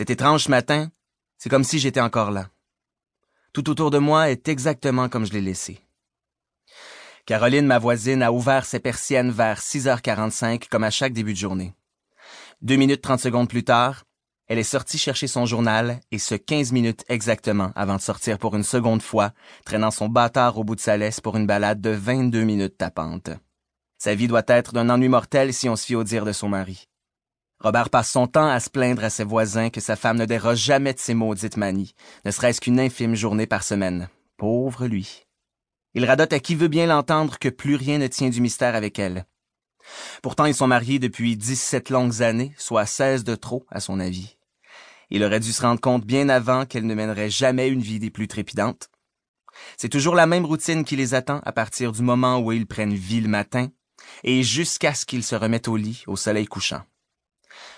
Cet étrange matin, c'est comme si j'étais encore là. Tout autour de moi est exactement comme je l'ai laissé. Caroline, ma voisine, a ouvert ses persiennes vers 6h45 comme à chaque début de journée. Deux minutes trente secondes plus tard, elle est sortie chercher son journal et ce quinze minutes exactement avant de sortir pour une seconde fois, traînant son bâtard au bout de sa laisse pour une balade de 22 minutes tapante. Sa vie doit être d'un ennui mortel si on se fie au dire de son mari. Robert passe son temps à se plaindre à ses voisins que sa femme ne déroge jamais de ses maudites manies, ne serait-ce qu'une infime journée par semaine. Pauvre lui. Il radote à qui veut bien l'entendre que plus rien ne tient du mystère avec elle. Pourtant, ils sont mariés depuis dix-sept longues années, soit seize de trop, à son avis. Il aurait dû se rendre compte bien avant qu'elle ne mènerait jamais une vie des plus trépidantes. C'est toujours la même routine qui les attend à partir du moment où ils prennent vie le matin et jusqu'à ce qu'ils se remettent au lit au soleil couchant.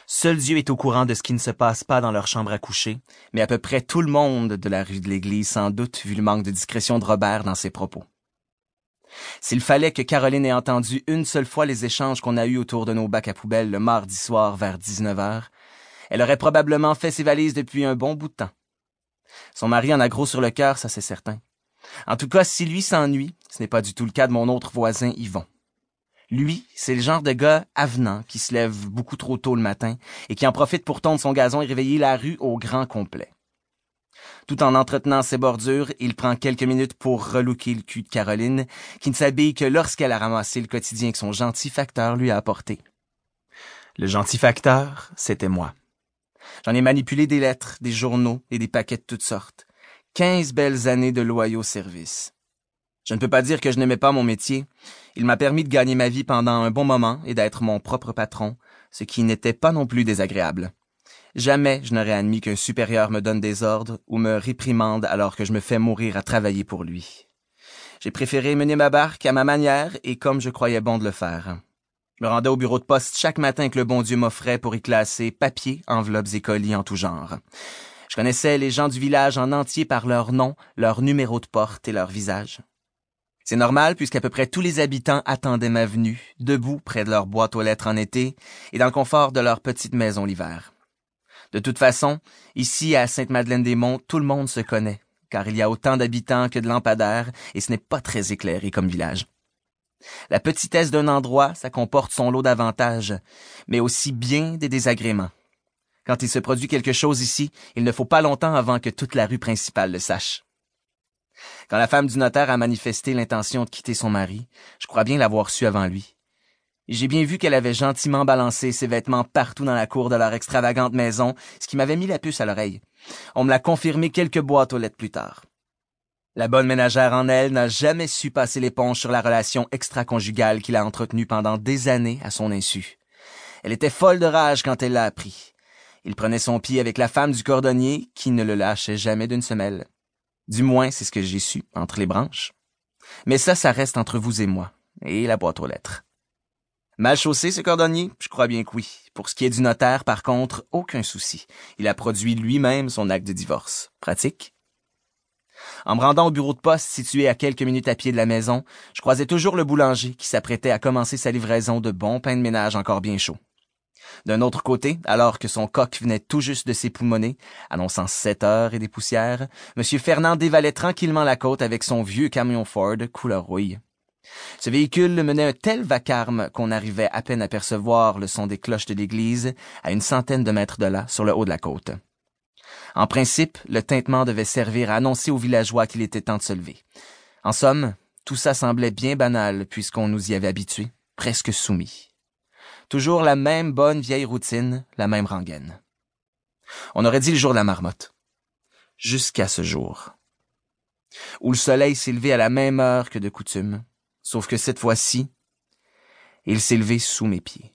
Seul Dieu est au courant de ce qui ne se passe pas dans leur chambre à coucher, mais à peu près tout le monde de la rue de l'église sans doute vu le manque de discrétion de Robert dans ses propos. S'il fallait que Caroline ait entendu une seule fois les échanges qu'on a eus autour de nos bacs à poubelle le mardi soir vers 19 heures, elle aurait probablement fait ses valises depuis un bon bout de temps. Son mari en a gros sur le cœur, ça c'est certain. En tout cas, si lui s'ennuie, ce n'est pas du tout le cas de mon autre voisin Yvon. Lui, c'est le genre de gars avenant qui se lève beaucoup trop tôt le matin et qui en profite pour tondre son gazon et réveiller la rue au grand complet. Tout en entretenant ses bordures, il prend quelques minutes pour relooker le cul de Caroline, qui ne s'habille que lorsqu'elle a ramassé le quotidien que son gentil facteur lui a apporté. Le gentil facteur, c'était moi. J'en ai manipulé des lettres, des journaux et des paquets de toutes sortes. Quinze belles années de loyaux services. Je ne peux pas dire que je n'aimais pas mon métier. Il m'a permis de gagner ma vie pendant un bon moment et d'être mon propre patron, ce qui n'était pas non plus désagréable. Jamais je n'aurais admis qu'un supérieur me donne des ordres ou me réprimande alors que je me fais mourir à travailler pour lui. J'ai préféré mener ma barque à ma manière et comme je croyais bon de le faire. Je me rendais au bureau de poste chaque matin que le bon Dieu m'offrait pour y classer papiers, enveloppes et colis en tout genre. Je connaissais les gens du village en entier par leur nom, leur numéro de porte et leur visage. C'est normal puisqu'à peu près tous les habitants attendaient ma venue, debout près de leur boîte aux lettres en été et dans le confort de leur petite maison l'hiver. De toute façon, ici à Sainte-Madeleine-des-Monts, tout le monde se connaît, car il y a autant d'habitants que de lampadaires et ce n'est pas très éclairé comme village. La petitesse d'un endroit, ça comporte son lot d'avantages, mais aussi bien des désagréments. Quand il se produit quelque chose ici, il ne faut pas longtemps avant que toute la rue principale le sache. Quand la femme du notaire a manifesté l'intention de quitter son mari, je crois bien l'avoir su avant lui. J'ai bien vu qu'elle avait gentiment balancé ses vêtements partout dans la cour de leur extravagante maison, ce qui m'avait mis la puce à l'oreille. On me l'a confirmé quelques boîtes aux lettres plus tard. La bonne ménagère en elle n'a jamais su passer l'éponge sur la relation extra-conjugale qu'il a entretenue pendant des années à son insu. Elle était folle de rage quand elle l'a appris. Il prenait son pied avec la femme du cordonnier qui ne le lâchait jamais d'une semelle. Du moins, c'est ce que j'ai su entre les branches. Mais ça, ça reste entre vous et moi, et la boîte aux lettres. Mal chaussé, ce cordonnier? Je crois bien que oui. Pour ce qui est du notaire, par contre, aucun souci. Il a produit lui-même son acte de divorce. Pratique? En me rendant au bureau de poste situé à quelques minutes à pied de la maison, je croisais toujours le boulanger qui s'apprêtait à commencer sa livraison de bons pains de ménage encore bien chauds. D'un autre côté, alors que son coq venait tout juste de s'époumoner, annonçant sept heures et des poussières, M. Fernand dévalait tranquillement la côte avec son vieux camion Ford couleur rouille. Ce véhicule menait un tel vacarme qu'on arrivait à peine à percevoir le son des cloches de l'église à une centaine de mètres de là, sur le haut de la côte. En principe, le tintement devait servir à annoncer aux villageois qu'il était temps de se lever. En somme, tout ça semblait bien banal puisqu'on nous y avait habitués, presque soumis. Toujours la même bonne vieille routine, la même rengaine. On aurait dit le jour de la marmotte. Jusqu'à ce jour. Où le soleil s'est levé à la même heure que de coutume, sauf que cette fois-ci, il s'est levé sous mes pieds.